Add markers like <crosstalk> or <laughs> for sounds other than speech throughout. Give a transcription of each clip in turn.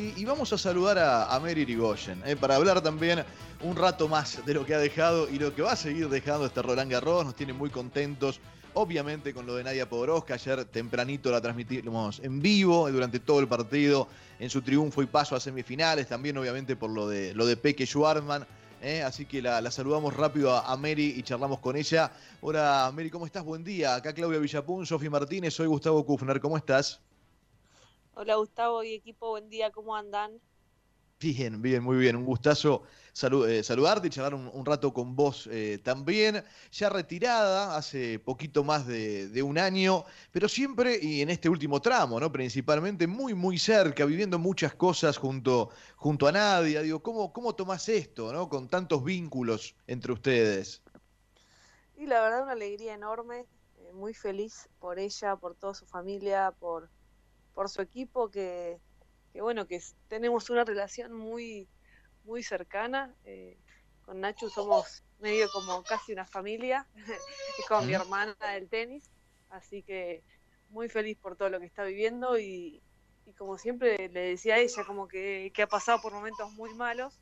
Y, vamos a saludar a, a Mary Irigoyen, eh, para hablar también un rato más de lo que ha dejado y lo que va a seguir dejando este Roland Garros. Nos tiene muy contentos, obviamente, con lo de Nadia Podoroska. Ayer tempranito la transmitimos en vivo durante todo el partido, en su triunfo y paso a semifinales. También, obviamente, por lo de, lo de Peque Schwartzman. Eh, así que la, saludamos rápido a, Mary y charlamos con ella. Hola, Mary, ¿cómo estás? Buen día. Acá Claudia Villapun, Sofi Martínez, soy Gustavo Kufner. ¿Cómo estás? Hola Gustavo y equipo, buen día, ¿cómo andan? Bien, bien, muy bien. Un gustazo eh, saludarte y charlar un, rato con vos eh, también. Ya retirada hace poquito más de, un año, pero siempre y en este último tramo, ¿no? Principalmente muy, muy cerca, viviendo muchas cosas junto, junto a Nadia. Digo, ¿cómo, ¿cómo tomás esto, ¿no? Con tantos vínculos entre ustedes. Y la verdad, una alegría enorme, eh, muy feliz por ella, por toda su familia, por por su equipo, que, bueno, que tenemos una relación muy, muy cercana. Eh, con Nacho somos medio como casi una familia, <laughs> es como mi hermana del tenis, así que muy feliz por todo lo que está viviendo y, como siempre le decía a ella, como que, ha pasado por momentos muy malos,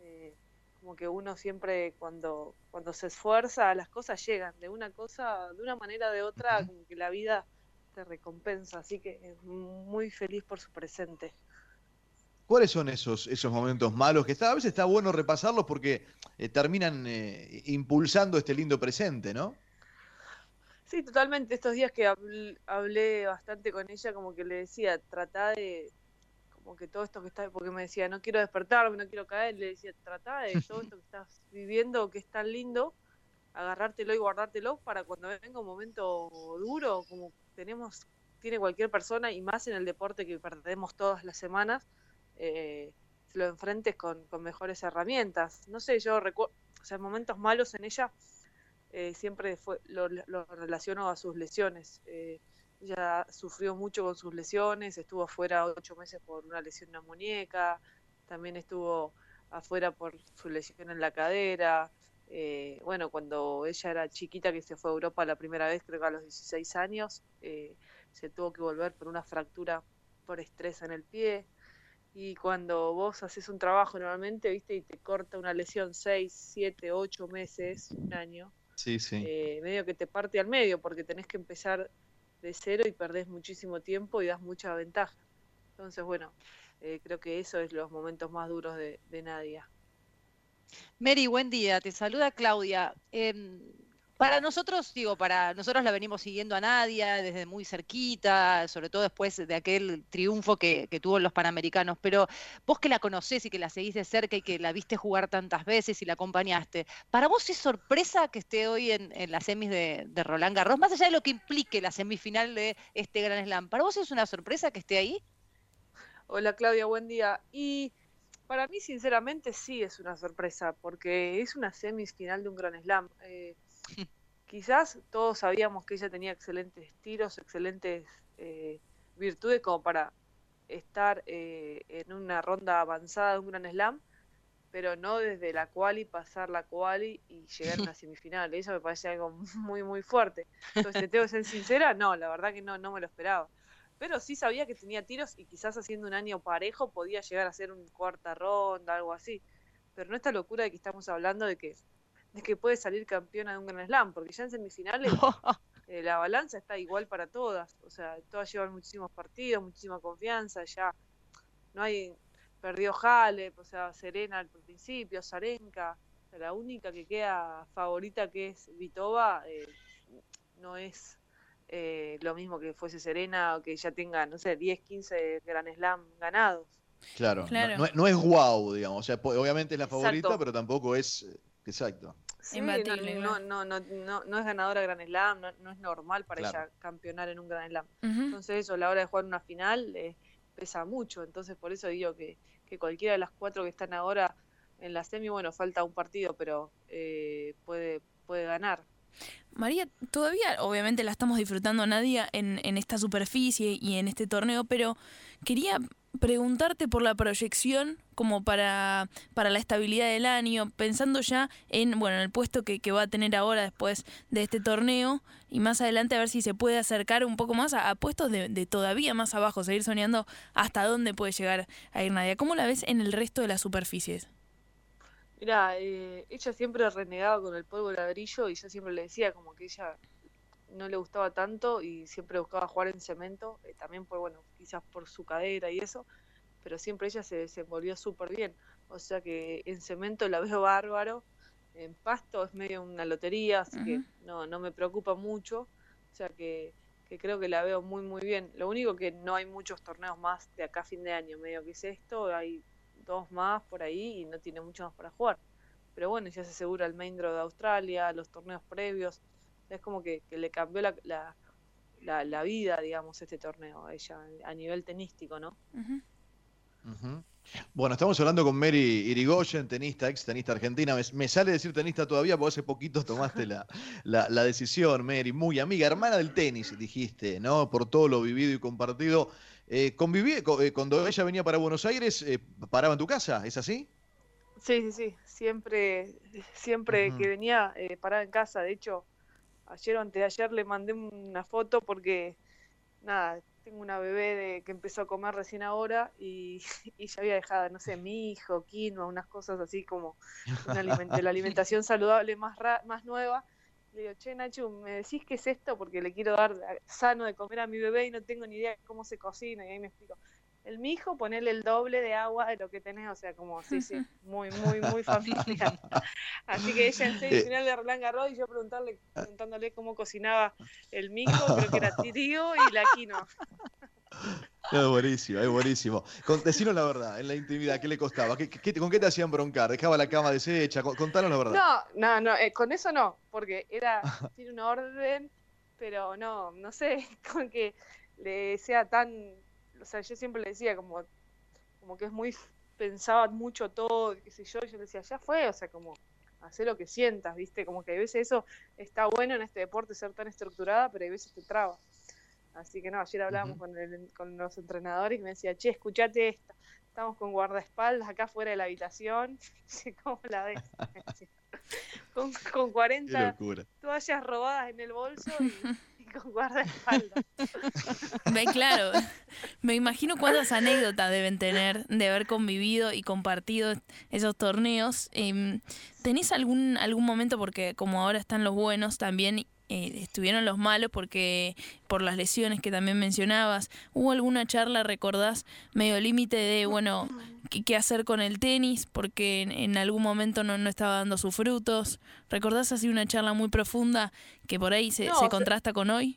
eh, como que uno siempre cuando, cuando se esfuerza las cosas llegan, de una cosa, de una manera o de otra, como que la vida recompensa, así que muy feliz por su presente. ¿Cuáles son esos, esos momentos malos que está, a veces está bueno repasarlos porque eh, terminan eh, impulsando este lindo presente, ¿no? Sí, totalmente. Estos días que hablé, bastante con ella, como que le decía, trata de, como que todo esto que está, porque me decía, no quiero despertarme, no quiero caer, le decía, trata de <laughs> todo esto que estás viviendo, que es tan lindo, agarrártelo y guardártelo para cuando venga un momento duro, como tenemos, tiene cualquier persona y más en el deporte que perdemos todas las semanas, eh, lo enfrentes con, mejores herramientas. No sé, yo recuerdo, o sea, momentos malos en ella eh, siempre fue, lo, relaciono a sus lesiones. Eh, ella sufrió mucho con sus lesiones, estuvo afuera ocho meses por una lesión en la muñeca, también estuvo afuera por su lesión en la cadera. Eh, bueno, cuando ella era chiquita que se fue a Europa la primera vez, creo que a los 16 años, eh, se tuvo que volver por una fractura por estrés en el pie. Y cuando vos haces un trabajo normalmente, viste, y te corta una lesión 6, 7, 8 meses, un año, sí, sí. Eh, medio que te parte al medio porque tenés que empezar de cero y perdés muchísimo tiempo y das mucha ventaja. Entonces, bueno, creo que eso es los momentos más duros de, de Nadia. Mary, buen día. Te saluda Claudia. Em, para nosotros, digo, para nosotros la venimos siguiendo a Nadia desde muy cerquita, sobre todo después de aquel triunfo que, tuvo en los Panamericanos, pero vos que la conocés y que la seguís de cerca y que la viste jugar tantas veces y la acompañaste, ¿para vos es sorpresa que esté hoy en, las semis de, de, Roland Garros, más allá de lo que implique la semifinal de este Gran Slam? ¿Para vos es una sorpresa que esté ahí? Hola Claudia, buen día. Y para mí, sinceramente, sí es una sorpresa, porque es una semifinal de un Gran Slam. Eh, <laughs> quizás todos sabíamos que ella tenía excelentes tiros, excelentes eh, virtudes como para estar eh, en una ronda avanzada de un Gran Slam, pero no desde la quali pasar la quali y llegar a una <laughs> semifinal. Eso me parece algo muy, muy fuerte. Entonces, tengo que ser sincera, no, la verdad que no, no me lo esperaba pero sí sabía que tenía tiros y quizás haciendo un año parejo podía llegar a ser un cuarta ronda, algo así. Pero no esta locura de que estamos hablando de que, de que puede salir campeona de un Grand Slam, porque ya en semifinales <laughs> eh, la balanza está igual para todas. O sea, todas llevan muchísimos partidos, muchísima confianza, ya no hay. Perdió Halep, o sea, Serena al principio, Zarenka. la única que queda favorita que es Vitova eh, no es eh, lo mismo que fuese Serena o que ya tenga, no sé, 10, 15 Grand Slam ganados. Claro, No, es guau, digamos, o sea, obviamente es la favorita, pero tampoco es, eh, exacto. no, no, no, no, es ganadora Grand Slam, no, es normal para ella campeonar en un Grand Slam. Entonces eso, a la hora de jugar una final, eh, pesa mucho, entonces por eso digo que, que cualquiera de las cuatro que están ahora en la semi, bueno, falta un partido, pero puede, puede ganar. María, todavía obviamente la estamos disfrutando Nadia en, en esta superficie y en este torneo, pero quería preguntarte por la proyección como para, para la estabilidad del año, pensando ya en, bueno, en el puesto que, va a tener ahora después de este torneo y más adelante a ver si se puede acercar un poco más a, puestos de, de, todavía más abajo, seguir soñando hasta dónde puede llegar a ir Nadia. ¿Cómo la ves en el resto de las superficies? Mira, eh, ella siempre renegaba con el polvo de ladrillo y yo siempre le decía como que ella no le gustaba tanto y siempre buscaba jugar en cemento, eh, también por, bueno, quizás por su cadera y eso, pero siempre ella se desenvolvió súper bien. O sea que en cemento la <laughs> veo bárbaro, en pasto es medio una lotería, así que no, no me preocupa mucho. O sea que, que, creo que la veo muy, muy bien. Lo único que no hay muchos torneos más de acá a fin de año, medio que es esto, hay dos más por ahí y no tiene mucho más para jugar. Pero bueno, ya se asegura el main draw de Australia, los torneos previos es como que, le cambió la, la, la, vida, digamos, este torneo a ella, a nivel tenístico, ¿no? Bueno, estamos hablando con Mary Irigoyen, tenista, ex tenista argentina. Me, sale decir tenista todavía porque hace poquito tomaste la, la, decisión, Mary. Muy amiga, hermana del tenis, dijiste, ¿no? Por todo lo vivido y compartido. Eh, conviví, eh, cuando ella venía para Buenos Aires, eh, ¿paraba en tu casa? ¿Es así? Sí, sí, sí. Siempre, siempre que venía, eh, paraba en casa. De hecho, ayer o antes de ayer le mandé una foto porque, nada, tengo una bebé de, que empezó a comer recién ahora y, <laughs> ya había dejado, no sé, mi hijo, quinoa, unas cosas así como una <laughs> la alimentación saludable más, más nueva. Le digo, che, Nacho, ¿me decís qué es esto? Porque le quiero dar sano de comer a mi bebé y no tengo ni idea de cómo se cocina. Y ahí me explico el mijo, ponerle el doble de agua de lo que tenés, o sea, como, sí, sí, <laughs> muy, muy, muy familiar. <laughs> Así que ella en semifinal de Roland Garros y yo preguntarle, preguntándole cómo cocinaba el mijo, creo que era <laughs> tío y la quinoa. Es buenísimo, es buenísimo. Con, la verdad, en la intimidad, ¿qué le costaba? ¿Qué, con qué te hacían broncar? ¿Dejaba la cama deshecha? Contanos la verdad. No, no, no, eh, con eso no, porque era, <laughs> tiene un orden, pero no, no sé, <laughs> con que le sea tan o sea, yo siempre le decía como, como que es muy, pensaba mucho todo, qué sé yo, y yo le decía, ya fue, o sea, como, hacer lo que sientas, ¿viste? Como que a veces eso está bueno en este deporte ser tan estructurada, pero a veces te traba. Así que no, ayer hablábamos con, con los entrenadores y me decía, che, escuchate esta, estamos con guardaespaldas acá fuera de la habitación, <laughs> ¿cómo la ves? <laughs> con, con 40 toallas robadas en el bolso y <laughs> con guardaespaldas. Ve, claro. Me imagino cuántas anécdotas deben tener de haber convivido y compartido esos torneos. Em, ¿Tenés algún, algún momento, porque como ahora están los buenos también, eh, estuvieron los malos porque por las lesiones que también mencionabas. ¿Hubo alguna charla, recordás, medio límite de, bueno, qué, hacer con el tenis porque en, algún momento no, no, estaba dando sus frutos? ¿Recordás así una charla muy profunda que por ahí se, se contrasta con hoy?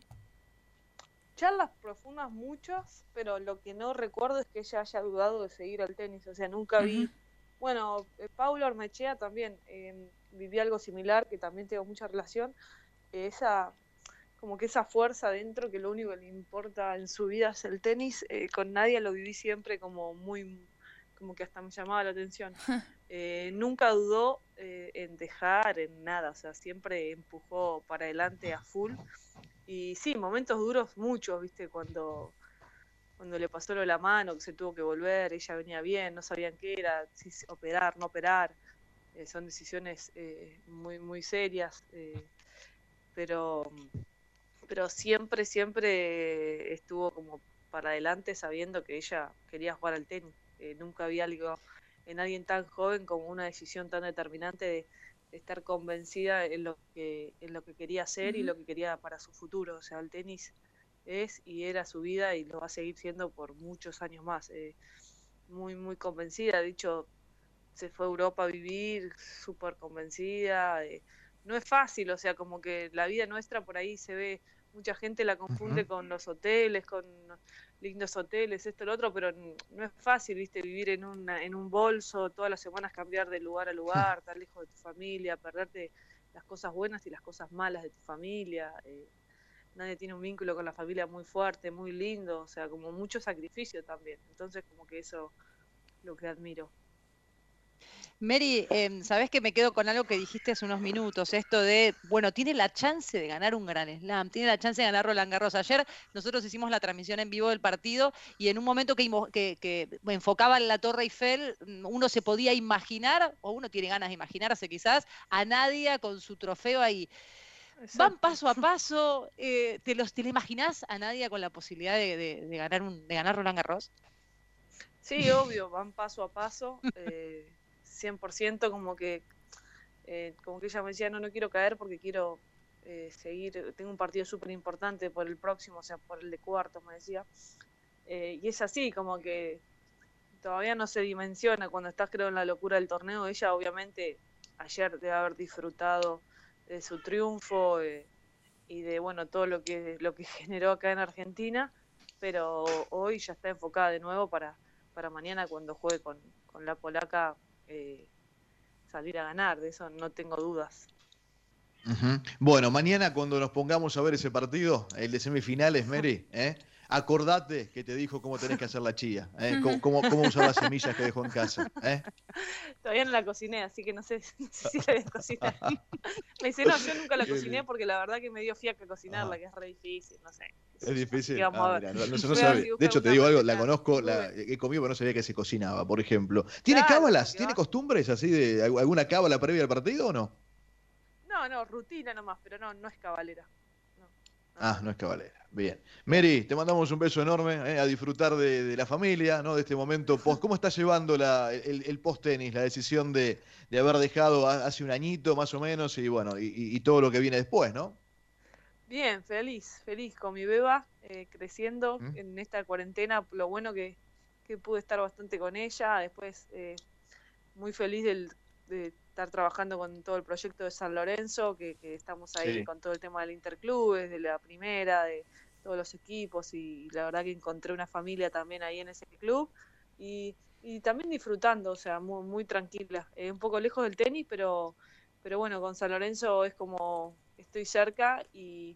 Charlas profundas muchas, pero lo que no recuerdo es que ella haya dudado de seguir al tenis. O sea, nunca vi... Bueno, eh, Paulo Ormechea también eh, viví algo similar, que también tengo mucha relación, esa como que esa fuerza dentro que lo único que le importa en su vida es el tenis, eh, con nadie lo viví siempre como muy, como que hasta me llamaba la atención. <laughs> Eh, nunca dudó eh, en dejar, en nada, o sea, siempre empujó para adelante a full. Y sí, momentos duros muchos, viste, cuando, cuando le pasó lo de la mano, que se tuvo que volver, ella venía bien, no sabían qué era, si operar, no operar. son decisiones muy, muy serias pero, pero siempre, siempre estuvo como para adelante sabiendo que ella quería jugar al tenis. Eh, nunca había algo en alguien tan joven como una decisión tan determinante de, estar convencida en lo que en lo que quería hacer y lo que quería para su futuro. O sea, el tenis es y era su vida y lo va a seguir siendo por muchos años más. Eh, muy, muy convencida. De hecho, se fue a Europa a vivir súper convencida. Eh, no es fácil, o sea, como que la vida nuestra por ahí se ve, mucha gente la confunde con los hoteles, con lindos hoteles, esto, lo otro, pero no es fácil, viste, vivir en, una, en un bolso, todas las semanas cambiar de lugar a lugar, estar lejos de tu familia, perderte las cosas buenas y las cosas malas de tu familia. Eh, nadie tiene un vínculo con la familia muy fuerte, muy lindo, o sea, como mucho sacrificio también. Entonces, como que eso lo que admiro. Mary, eh, sabes que me quedo con algo que dijiste hace unos minutos, esto de, bueno, tiene la chance de ganar un gran slam, tiene la chance de ganar Roland Garros. Ayer nosotros hicimos la transmisión en vivo del partido y en un momento que, que, que enfocaba en la Torre Eiffel, mm, uno se podía imaginar, o uno tiene ganas de imaginarse quizás, a Nadia con su trofeo ahí. Van paso a <laughs> paso, eh, ¿te, los, ¿te imaginás a Nadia con la posibilidad de, ganar, un, de ganar Roland Garros? Sí, obvio, van paso a paso. Eh, 100%, como que, eh, como que ella me decía, no, no quiero caer porque quiero eh, seguir, tengo un partido súper importante por el próximo, o sea, por el de cuartos, me decía. Eh, y es así, como que todavía no se dimensiona cuando estás, creo, en la locura del torneo. Ella, obviamente, ayer debe haber disfrutado de su triunfo y de, bueno, todo lo que, lo que <laughs> generó acá en Argentina, pero hoy ya está enfocada de nuevo para, para mañana cuando juegue con, con la polaca eh, salir a ganar, de eso no tengo dudas. Bueno, mañana cuando nos pongamos a ver ese partido, el de semifinales, Mary, ¿eh? Acordate que te dijo cómo tenés que hacer la chía, ¿eh? cómo, usar las semillas que dejó en casa. ¿eh? Todavía no la cociné, así que no sé, <laughs> si la voy a cocinar. <laughs> Me dice, no, yo nunca la cociné porque la verdad que me dio fiaca cocinarla, que es re difícil, no sé. Es difícil. Ah, de hecho, te digo algo, la conozco, la he comido, pero no sabía que se cocinaba, por ejemplo. ¿Tiene cábalas? ¿Tiene costumbres así de alguna cábala previa al partido o no? No, no, rutina nomás, pero no, no es cabalera. Ah, no es cabalera. Bien. Mary, te mandamos un beso enorme eh, a disfrutar de, la familia, ¿no? De este momento post. ¿Cómo estás llevando el, post-tenis, la decisión de, haber dejado hace un añito más o menos y bueno, y, todo lo que viene después, ¿no? Bien, feliz, feliz con mi beba, eh, creciendo ¿Mm? en esta cuarentena. Lo bueno que, que, pude estar bastante con ella. Después, eh, muy feliz del, de estar trabajando con todo el proyecto de San Lorenzo, que, estamos ahí con todo el tema del interclubes, de la primera, de todos los equipos y la verdad que encontré una familia también ahí en ese club y, también disfrutando, o sea, muy, muy tranquila. Eh, un poco lejos del tenis, pero, pero bueno, con San Lorenzo es como estoy cerca y,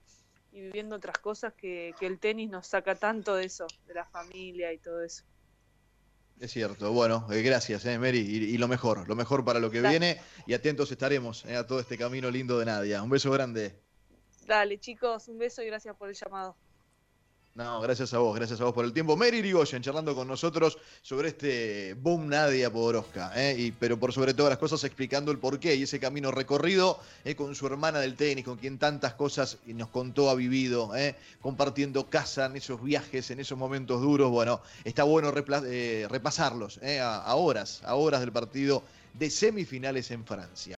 viviendo otras cosas que, que el tenis nos saca tanto de eso, de la familia y todo eso. Es cierto. Bueno, eh, gracias, eh, Mary. Y, lo mejor, lo mejor para lo que viene. Y atentos estaremos eh, a todo este camino lindo de Nadia. Un beso grande. Dale, chicos, un beso y gracias por el llamado. No, gracias a vos, gracias a vos por el tiempo. Mary Rigoyen charlando con nosotros sobre este boom Nadia Podoroska, ¿eh? y, pero por sobre todas las cosas explicando el porqué y ese camino recorrido ¿eh? con su hermana del tenis, con quien tantas cosas nos contó, ha vivido, ¿eh? compartiendo casa en esos viajes, en esos momentos duros. Bueno, está bueno repasarlos a horas, a horas del partido de semifinales en Francia.